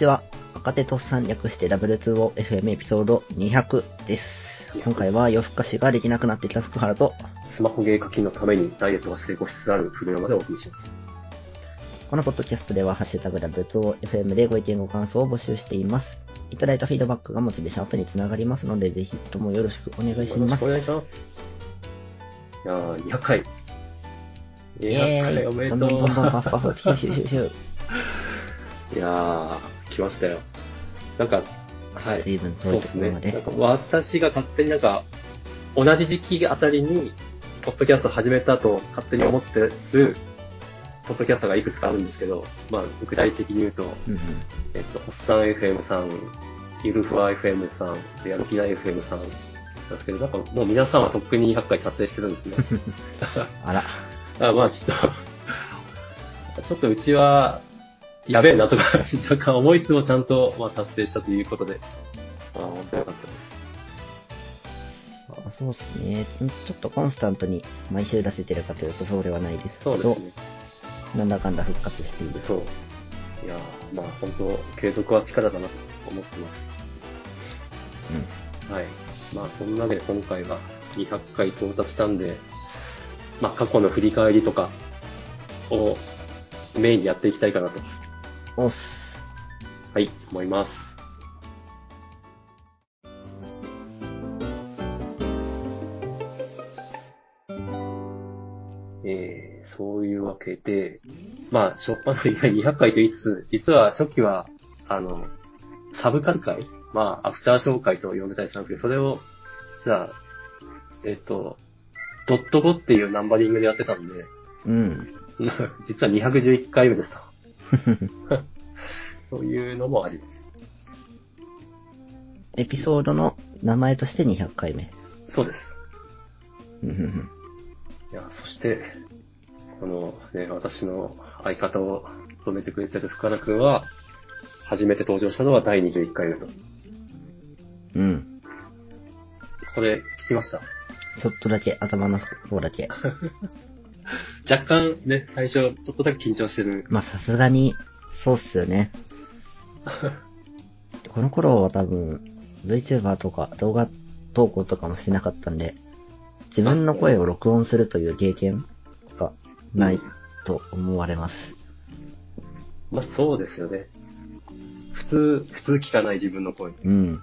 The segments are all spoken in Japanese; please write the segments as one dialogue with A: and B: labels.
A: ちは。若手とっさん略して W2OFM エピソード200です。今回は夜更かしができなくなってきた福原と、
B: スマホゲー課金のためにダイエットが成功しつつある古山でお送りします。
A: このポッドキャストでは、ハッシュタグ W2OFM でご意見ご感想を募集しています。いただいたフィードバックがモチベーションアップにつながりますので、ぜひともよろしくお願いします
B: よろしくお。願いします。いやー、200回。
A: イ
B: 200
A: ェーイ
B: 回おめでとう。
A: どんどんどんどんパフパフ、ヒューヒューヒューヒュー。
B: いやー、来ましたよ。なんか、はい。
A: 随分遠い
B: そうですね。
A: ところまで
B: なんか私が勝手になんか、同じ時期あたりに、ポッドキャスト始めたと勝手に思ってる、ポッドキャストがいくつかあるんですけど、まあ、具体的に言うと、
A: うんうん
B: えっと、おっさん FM さん、ゆるふわ FM さん、でやる気ない FM さんなんですけど、なんかもう皆さんはとっくに200回達成してるんですね。
A: あら、
B: あまあちょっと、ちょっとうちは、やべえなとか 若干思いつつもちゃんと、まあ、達成したということで、あ本当よかったです。
A: あそうですね。ちょっとコンスタントに毎週出せてるかというとそうではないですけど、
B: そうですね。
A: なんだかんだ復活している。
B: そう。いやーまあ本当、継続は力だなと思ってます。
A: うん。
B: はい。まあそんなわけで今回は200回到達したんで、まあ過去の振り返りとかをメインにやっていきたいかなと、
A: おっす。
B: はい、思います。えー、そういうわけで、まあ、初っ端の200回と言いつつ、実は初期は、あの、サブカル会まあ、アフターショー会と呼んでたりしたんですけど、それを、じゃあ、えっ、と、ドット5っていうナンバリングでやってたんで、
A: うん。
B: 実は211回目ですと。そういうのもあります。
A: エピソードの名前として200回目。
B: そうです。いや、そして、このね、私の相方を止めてくれてる深田くんは、初めて登場したのは第21回目と。
A: うん。
B: これ、聞きました？
A: ちょっとだけ、頭の方だけ。
B: 若干ね、最初、ちょっとだけ緊張してる。
A: まあ、さすがに、そうっすよね。この頃は多分、VTuber とか動画投稿とかもしてなかったんで、自分の声を録音するという経験がないと思われます。
B: まあ、そうですよね。普通、普通聞かない自分の声。
A: うん。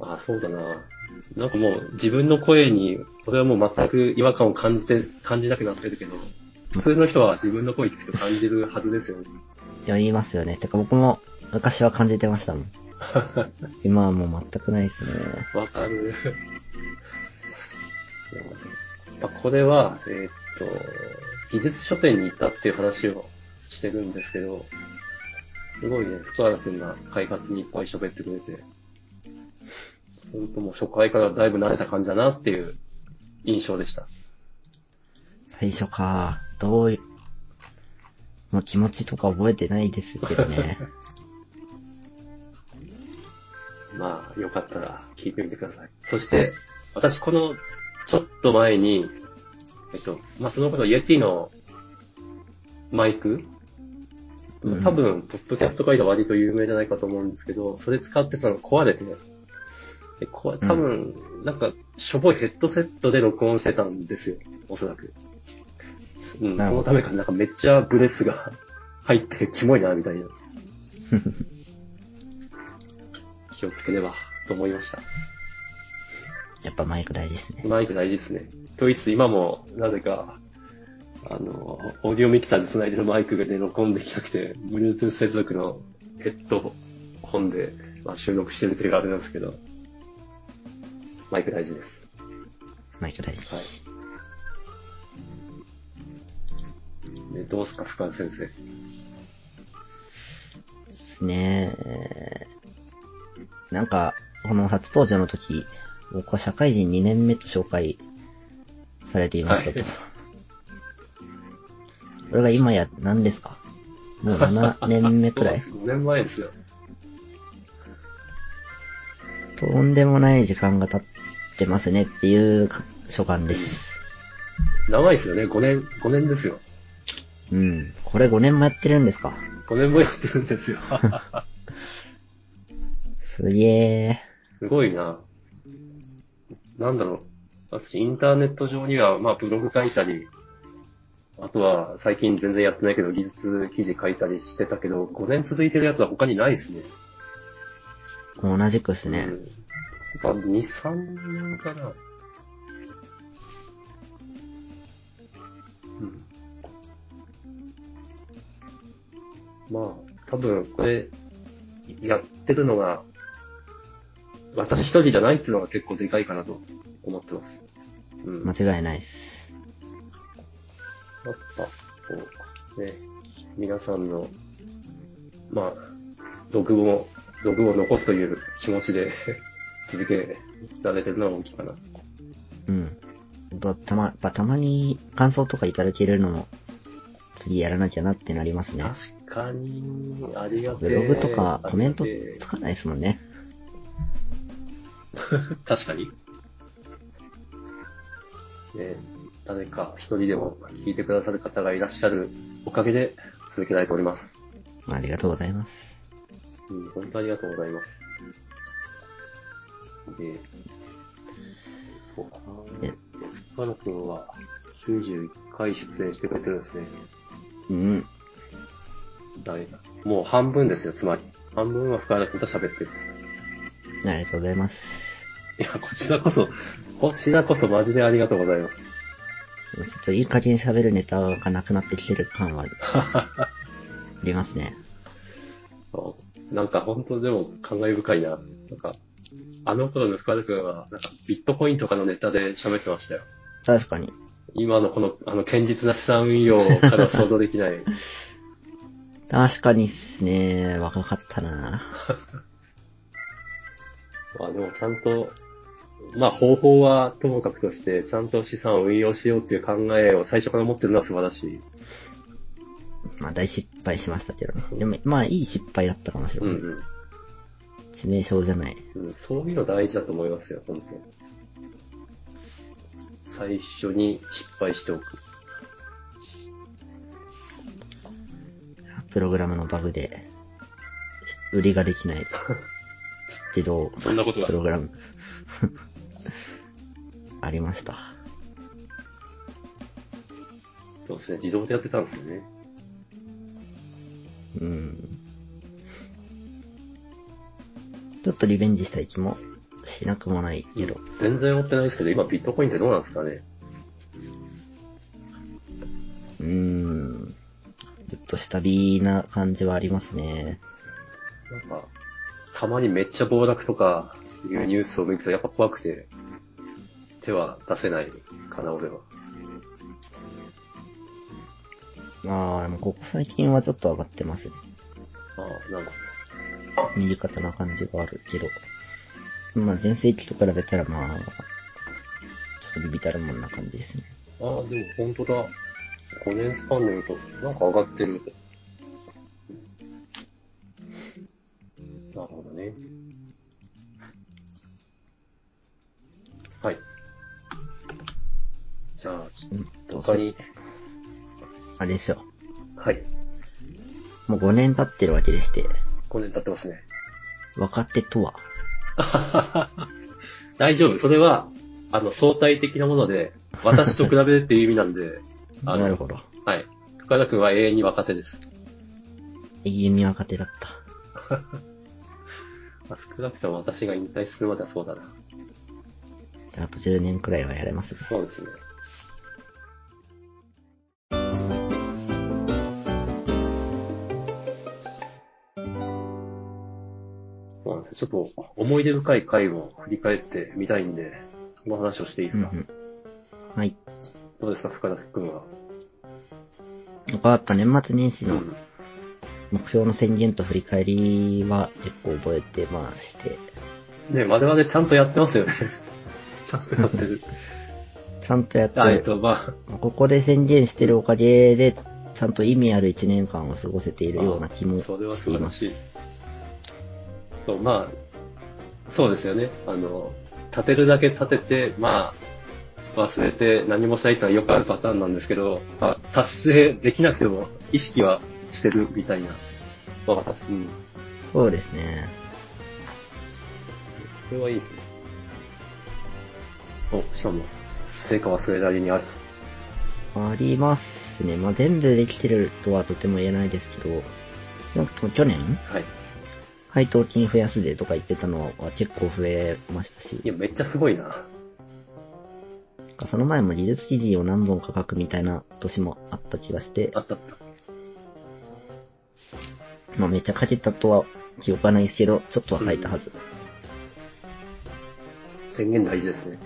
B: あ、そうだな。なんかもう、自分の声に、俺はもう全く違和感を感じて、感じなくなってるけど、普通の人は自分の声聞くと感じるはずですよね。
A: いや、言いますよね。てか僕も昔は感じてましたもん。今はもう全くないですね。
B: わかる。まあこれは、えーっと、技術書店に行ったっていう話をしてるんですけど、すごいね、福原くんが開発にいっぱい喋ってくれて、本当もう初回からだいぶ慣れた感じだなっていう印象でした。
A: 最初か。どういう、もう気持ちとか覚えてないですけどね。
B: まあ、よかったら聞いてみてください。そして、私このちょっと前に、えっと、まあ、その頃、イエティのマイク、
A: うん
B: 多分、ポッドキャスト界では割と有名じゃないかと思うんですけど、それ使ってたのが壊れて、でこわ多分、なんか、しょぼいヘッドセットで録音してたんですよ、おそらく。うん、
A: なるほど
B: そのためか、なんかめっちゃブレスが 入ってキモいな、みたいな。気をつければ、と思いました。
A: やっぱマイク大事ですね。
B: マイク大事ですね。と言いつつ今も、なぜか、あの、オーディオミキサーで繋いでるマイクで録音できなくて、Bluetooth 接続のヘッドホンで、まあ、収録してるというあれなんですけど、マイク大事です。
A: マイク大事。
B: はい。でどうすか、深田先生。
A: ですね。なんか、この初登場の時、僕は社会人2年目と紹介されていましたと。
B: はい
A: それが今や何ですか？もう7年目くらい
B: ?5 年前ですよ。
A: とんでもない時間が経ってますねっていう所感です。
B: 長いですよね。5年、5年ですよ。
A: うん。これ5年もやってるんですか
B: ？5年もやってるんですよ。
A: すげえ。
B: すごいな。なんだろう。私、インターネット上には、まあ、ブログ書いたり、あとは、最近全然やってないけど、技術記事書いたりしてたけど、5年続いてるやつは他にないですね。
A: 同じくですね
B: う。ん。やっぱ2、3年かな。うん。まあ、多分、これ、やってるのが、私一人じゃないっていうのが結構でかいかなと思ってます。うん。
A: 間違いないです。
B: やっぱ、こう、ね、皆さんの、まあ、毒を、毒を残すという気持ちで続けられてるのは大きいかな。
A: うん。とたま、やっぱたまに感想とかいただけるのも、次やらなきゃなってなりますね。
B: 確かに、ありが
A: ブログとかコメントつかないですもんね。
B: 確かに。ね、誰か一人でも聞いてくださる方がいらっしゃるおかげで続けられております。
A: ありがとうございます。
B: うん、本当ありがとうございます。で、そうか
A: え
B: な。くんは91回出演してくれてるんですね。
A: うん。
B: だいもう半分ですよ、つまり。半分は深野くんと喋ってる。
A: ありがとうございます。
B: いや、こちらこそ、こちらこそマジでありがとうございます。
A: ちょっといい加減喋るネタがなくなってきてる感はありますね。
B: なんか本当でも感慨深いな。なんか、あの頃の深田くんは、なんかビットコインとかのネタで喋ってましたよ。
A: 確かに。
B: 今のこの、あの、堅実な資産運用からは想像できない。
A: 確かにっすね。若かったな
B: まあでもちゃんと、まあ方法はともかくとして、ちゃんと資産を運用しようっていう考えを最初から持ってるのは素晴らしい。
A: まあ大失敗しましたけどね。でも、まあいい失敗だったかもしれない。
B: うん
A: 致命傷じゃない。
B: うん。うん、そういうの大事だと思いますよ、本当最初に失敗しておく。
A: プログラムのバグで、売りができない自動
B: そんなことが
A: プログラム。ありました。
B: そうですね、自動でやってたんですよね。
A: うん。ちょっとリベンジしたい気もしなくもないけど。
B: 全然追ってないですけど、今ビットコインってどうなんですかね？
A: うーん。ちょっと下火な感じはありますね。
B: なんか、たまにめっちゃ暴落とかいうニュースを見るとやっぱ怖くて、手は出せないかな、俺は。
A: ああ、でもここ最近はちょっと上がってますね。
B: ああ、なんか、
A: 右肩な感じがあるけど。まあ前世紀と比べたらまあ、ちょっとビビたるもんな感じですね。
B: ああ、でも本当だ。5年スパンで見ると、なんか上がってる。なるほどね。はい。じゃあ、他に、
A: あれですよ。
B: はい。
A: もう5年経ってるわけでして、
B: 5年経ってますね。
A: 若手とは、
B: 大丈夫。それは、あの、相対的なもので、私と比べるっていう意味なんで、あの
A: なるほど。
B: はい。深田くんは永遠に若手です。
A: 永遠に若手だった。
B: まあ少なくとも私が引退するまではそうだな。
A: あと10年くらいはやれますね。
B: そうですね。まあ、ちょっと思い出深い回を振り返ってみたいんで、その話をしていいですか、
A: うんうん。はい。
B: どうですか、深田くんは。
A: 僕はやっぱ年末年始の
B: うん
A: 目標の宣言と振り返りは結構覚えてまして、
B: ね、我々ちゃんとやってますよね。ちゃんとやってる。
A: ちゃんとやって
B: あえっと、まあ、
A: ここで宣言してるおかげで、ちゃんと意味ある1年間を過ごせているような気も
B: それは
A: しています
B: 素晴らしい。。そう、まあ、そうですよね。あの、立てるだけ立てて、まあ、忘れて何もしないとはよくあるパターンなんですけど、まあ、達成できなくても意識はしてるみたいな。うん。
A: そうですね。
B: これはいいですね。お、しかも、成果はそれなりにある
A: ありますね。まあ、全部できてるとはとても言えないですけど、少なくとも去年、
B: と。はい。
A: 配当金増やすでとか言ってたのは結構増えましたし
B: い、や、めっちゃすごいな。
A: その前も技術記事を何本か書くみたいな年もあった気がして
B: あ、ったあった。
A: まあ、めっちゃ書けたとは記憶はないですけど、ちょっとは書いたはず。
B: 宣言大事ですね。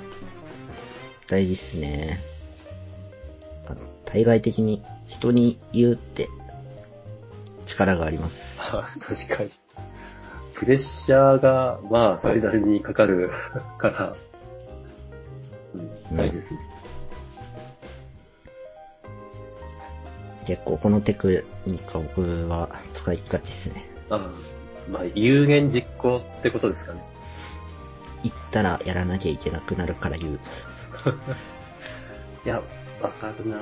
A: 大事っすね。あの、対外的に人に言うって力があります。
B: あ 確かに。プレッシャーが、まあ、それなりにかかる から、うん、大事ですね。
A: 結構このテクニックは僕は使いがちっすね。
B: ああまあ、有言実行ってことですかね。
A: 言ったらやらなきゃいけなくなるから言う。
B: いや、わかるなぁ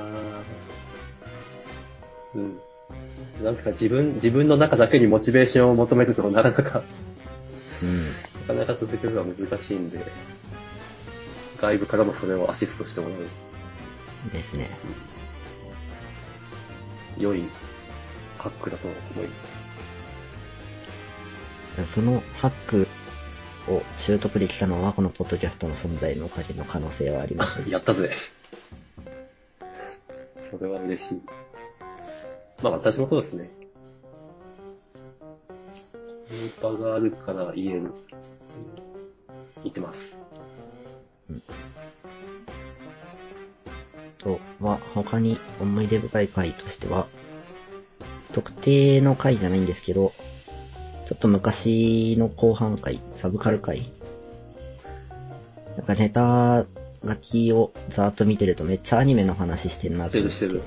B: うん。なんですか、自分、自分の中だけにモチベーションを求めるとなかなか、
A: うん。
B: なかなか続けるのは難しいんで、外部からもそれをアシストしてもらう、
A: ですね。
B: 良いハックだと思います。
A: そのハックを習得できたのはこのポッドキャストの存在のおかげの可能性はあります。
B: やったぜ。それは嬉しい。まあ私もそうですね。電波があるから言える。うん言ってます。
A: とは、他に思い出深い回としては、特定の回じゃないんですけど、ちょっと昔の後半回、サブカル回。なんかネタ書きをざーっと見てるとめっちゃアニメの話してるな
B: してるしてる。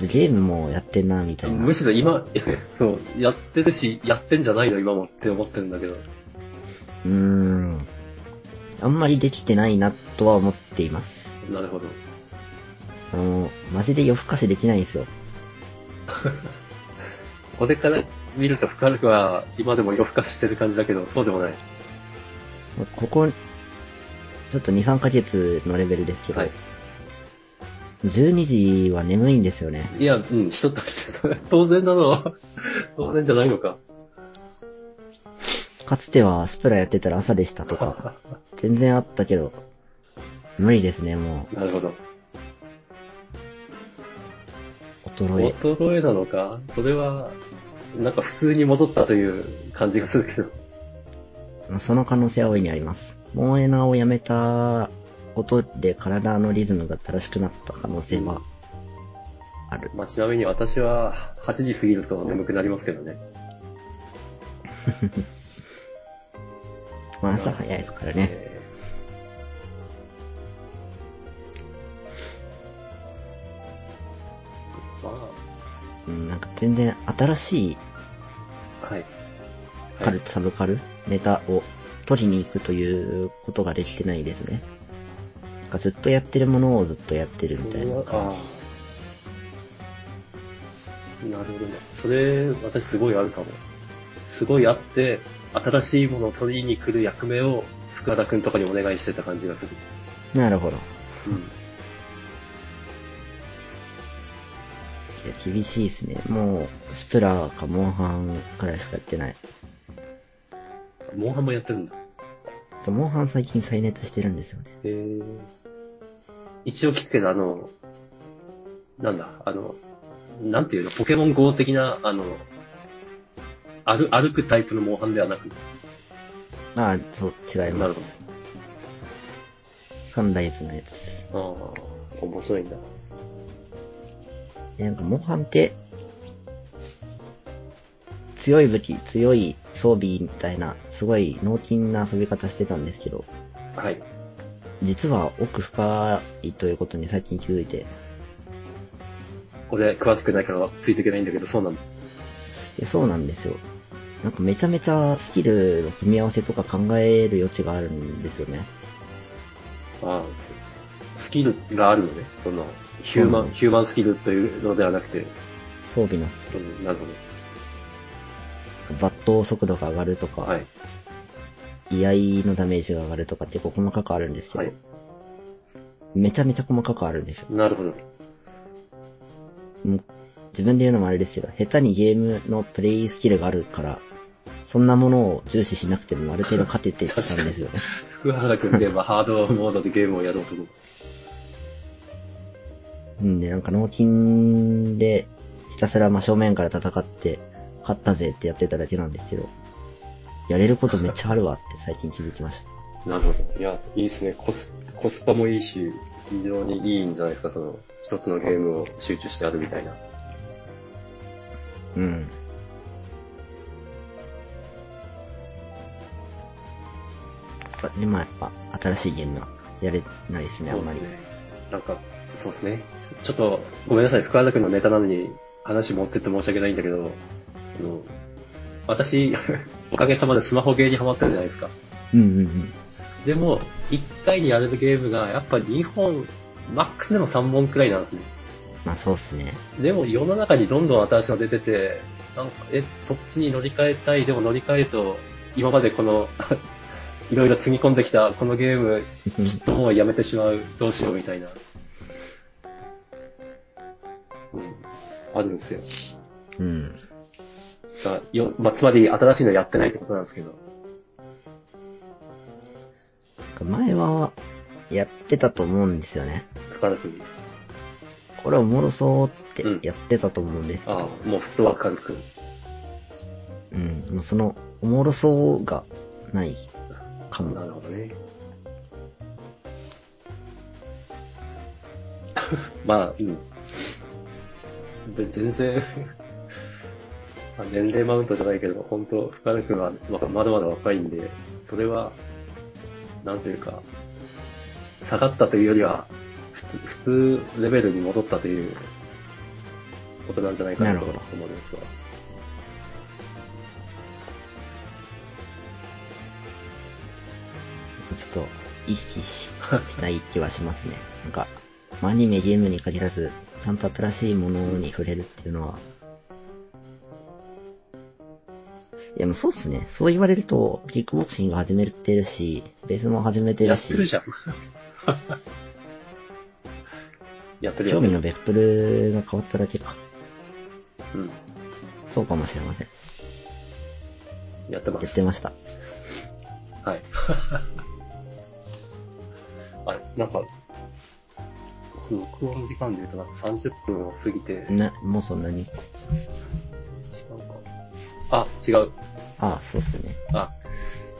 A: ゲームもやってんな、みたいな
B: む。しろ今、そう、やってるし、やってんじゃないの今もって思ってるんだけど。
A: うーん。あんまりできてないなとは思っています。
B: なるほど。
A: あの、マジで夜更かしできないんですよ。
B: これから見ると深くは今でも夜更かししてる感じだけど、そうでもない。
A: ここ、ちょっと2、3ヶ月のレベルですけど、
B: はい
A: 12時は眠いんですよね。
B: いや、うん、人として当然なの。当然じゃないのか。
A: かつてはスプラやってたら朝でしたとか、全然あったけど、無理ですね、も
B: なるほど。
A: う。衰え。
B: 衰えなのか？それは、なんか普通に戻ったという感じがするけど。
A: その可能性は大いにあります。モンエナをやめたことで体のリズムが正しくなった可能性はある。
B: まあ、ちなみに私は8時過ぎると眠くなりますけどね。
A: まあ朝早いですからね。うん、なんか全然新しい
B: あ、はい。
A: カル、サブカルネタを取りに行くということができてないですね。かずっとやってるものをずっとやってるみたいな感じ。
B: なるほどね。それ、私すごいあるかも。すごいあって、新しいものを取りに来る役目を福田くんとかにお願いしてた感じがする。
A: なるほど。
B: うん。
A: いや厳しいですね。もう、スプラかモンハンくらいしかやってない。
B: モンハンもやってるんだ。
A: そうモンハン最近再熱してるんですよね。
B: へー一応聞くけど、あの、なんだ、あの、なんていうの、ポケモン GO 的な、あの、歩歩くタイプのモンハンではなく、
A: ああ、そう、違いま
B: なるほ
A: す。サンライズのやつ。
B: ど。ああ、面白いんだ。
A: でなんか、モンハンって、強い武器、強い装備みたいな、すごい脳筋な遊び方してたんですけど、
B: はい。
A: 実は奥深いということに最近気づいて、
B: 俺、詳しくないからついていけないんだけど、そうなんだ。
A: でそうなんですよ。なんかめちゃめちゃスキルの組み合わせとか考える余地があるんですよね。
B: ああ、ススキルがあるのね。その、ヒューマン、ヒューマンスキルというのではなくて、
A: 装備のスキル。
B: うん、なるほど。
A: 抜刀速度が上がるとか、
B: はい。
A: 居合のダメージが上がるとか結構細かくあるんですけど、
B: はい。
A: めちゃめちゃ細かくあるんですよ。
B: なるほど。
A: もう自分で言うのもあれですけど、下手にゲームのプレイスキルがあるから、そんなものを重視しなくてもある程度勝ててたんですよね。
B: 福原くんといえばハードモードでゲームをやろうと思う。
A: うんで、なんか納金でひたすら真正面から戦って、勝ったぜってやってただけなんですけど、やれることめっちゃあるわって最近気づきました。
B: なるほど。いや、いいですね。コス、コスパもいいし、非常にいいんじゃないですか、その、一つのゲームを集中してやるみたいな。
A: うん。で、まあやっぱ新しいゲームはやれないですね、あんまり。
B: ね。なんか、そうですね。ちょっと、ごめんなさい、福原くんのネタなのに話持ってって申し訳ないんだけど、あの、私、おかげさまでスマホゲーにハマってるじゃないですか。
A: うんうんうん。
B: でも、1回にやれるゲームが、やっぱ2本、マックスでも3本くらいなんですね。
A: まあそうっすね。
B: でも世の中にどんどん新しいの出てて、なんか、え、そっちに乗り換えたい、でも乗り換えると、今までこの、いろいろつぎ込んできたこのゲーム、きっともうやめてしまう、どうしようみたいな。うん。あるんですよ。
A: うん。
B: だよまあ、つまり新しいのやってないってことなんですけど。
A: 前はやってたと思うんですよね。
B: 深田君。
A: これおもろそうって
B: うん
A: やってたと思うんですけど、
B: ああ、もうフットワーク軽く。
A: うん、もうそのおもろそうがないかも。
B: なるほどね。まあ、うん。で全然、まあ年齢マウントじゃないけど、本当深田君はままだまだ若いんで、それは、なんというか、下がったというよりは、普通、普通レベルに戻ったということなんじゃないかなと思
A: なるほど
B: うんですが。
A: ちょっと意識ししたい気はしますね。なんか、アニメ、ゲームに限らず、ちゃんと新しいものに触れるっていうのは、いや、もうそうっすね。そう言われると、キックボクシング始めてるし、ベースも始めてるし、
B: やってるじゃん。やってる。
A: 興味のベクトルが変わっただけか。
B: うん。
A: そうかもしれません。
B: やってます。
A: やってました。
B: はい。あ、なんか、録音時間で言うとなんか30分を過ぎて、違う
A: な、もうそんなに。
B: か。あ、違う。
A: ああ、そうっすね。
B: あ、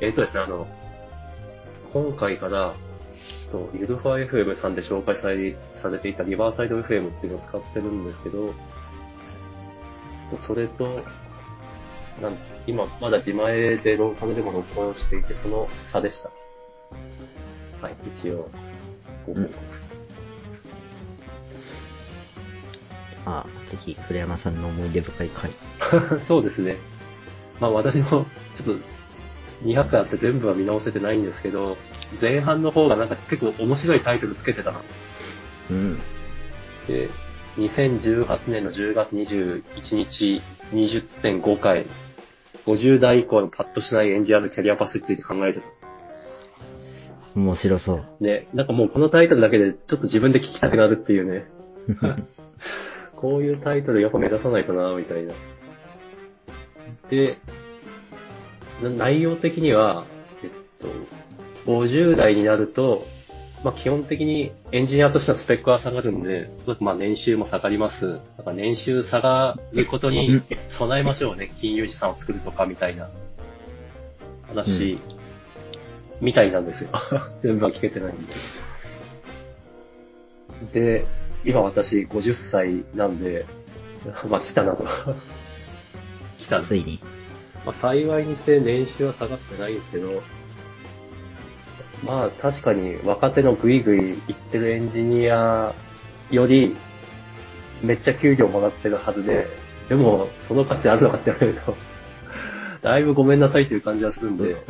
B: えっ、とですね、あの、今回から、ちょっと、ゆるファ FM さんで紹介されされていたリバーサイド FM っていうのを使ってるんですけど、とそれと、なん今、まだ自前でローカルでも録音していて、その差でした。はい、一応、ご報告。
A: ああ、ぜひ、古山さんの思い出深い回。
B: そうですね。まあ私もちょっと200あって全部は見直せてないんですけど、前半の方がなんか結構面白いタイトルつけてたな。
A: うん。
B: で、2018年の10月21日20.5回、50代以降のパッとしないエンジニアのキャリアパスについて考えてる。
A: 面白そう。
B: ね、なんかもうこのタイトルだけでちょっと自分で聞きたくなるっていうね。こういうタイトルやっぱ目指さないとな、みたいな。で、な内容的には、えっと、50代になると、まあ基本的にエンジニアとしてはスペックは下がるんで、すごくまあ年収も下がります。なんか年収下がることに備えましょうね。金融資産を作るとかみたいな話、みたいなんですよ。全部は聞けてないんで。で、今私50歳なんで、まあ来たなと。来た。んで
A: ついに。
B: まあ、幸いにして年収は下がってないんですけど、まあ確かに若手のグイグイ行ってるエンジニアよりめっちゃ給料もらってるはずで、でもその価値あるのかって言われると、だいぶごめんなさいという感じはするんで、うん。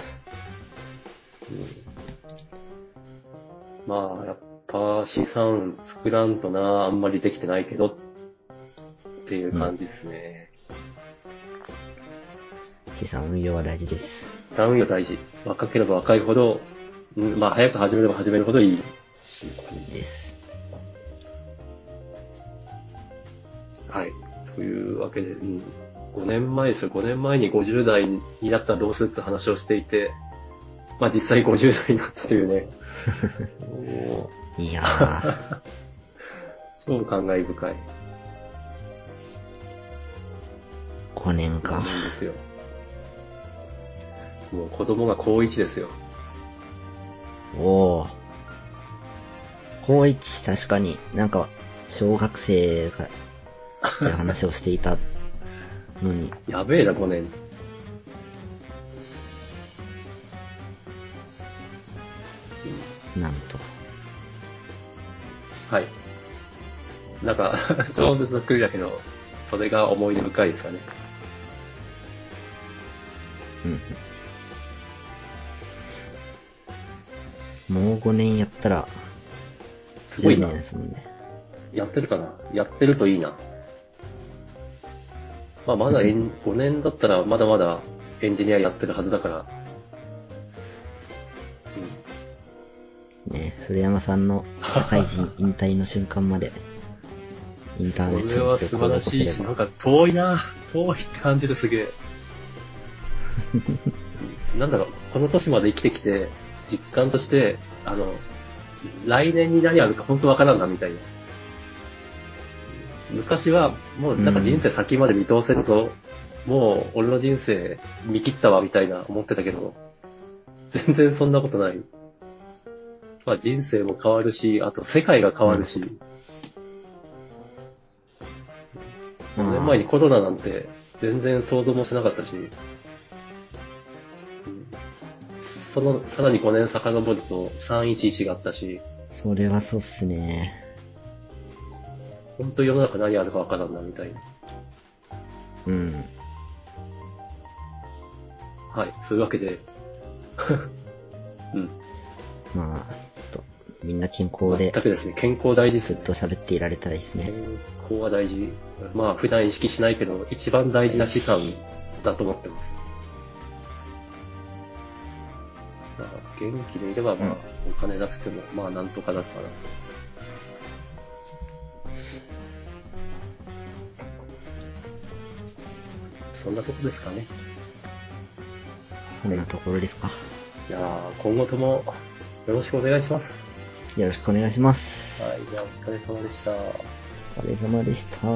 B: まあやっぱ資産作らんとな、あんまりできてないけどっていう感じですね。
A: 資産運用は大事です。
B: 資産運用大事。若ければ若いほど、うん、まあ早く始めれば始めるほどいい。
A: です。
B: はい。というわけで、うん、5年前ですよ。5年前に50代になったらどうするって話をしていて、まあ実際50代になったというね。も
A: いやー、
B: う 超感慨深い。
A: 5年か。
B: なんですよ。もう子供が高1ですよ。
A: おー。高一確かになんか、小学生が、って話をしていたのに、
B: やべえな、5年。
A: なんと。
B: はい。なんか、超絶ざっくりだけど、それが思い出深いですかね。
A: うん。もう5年やったら、10
B: すごいな
A: 年。ですもんね。
B: やってるかな？やってるといいな。まあ、まだエン5年だったらまだまだエンジニアやってるはずだから。
A: ね、古山さんの社会人 引退の瞬間まで、インターネットに
B: それは素晴らしいし、なんか遠いな遠いって感じですげえ。なんだろう、この年まで生きてきて、実感として、あの、来年に何あるか本当わからんな、みたいな。昔は、もうなんか人生先まで見通せるぞ。もう俺の人生見切ったわ、みたいな思ってたけど、全然そんなことない。まあ人生も変わるし、あと世界が変わるし、5年前にコロナなんて全然想像もしなかったし、そのさらに5年遡ると311があったし、
A: それはそうっすね。
B: 本当世の中何あるかわからんなみたいな。
A: うん。
B: はい、そういうわけで、うん、
A: まあ、ちょっと、みんな健康で
B: 全、くですね、健康大事ですね。
A: ずっと喋っていられたらいいですね。
B: 健康は大事。まあ普段意識しないけど、一番大事な資産だと思ってます。まあ元気でいれば、まあ、お金なくても、まあなんとかなるかな。そんなとこですかね。
A: そんなところですか。
B: いやー今後ともよろしくお願いします。
A: よろしくお願いします。
B: はい、じゃあお疲れ様でした。
A: お疲れ様でした。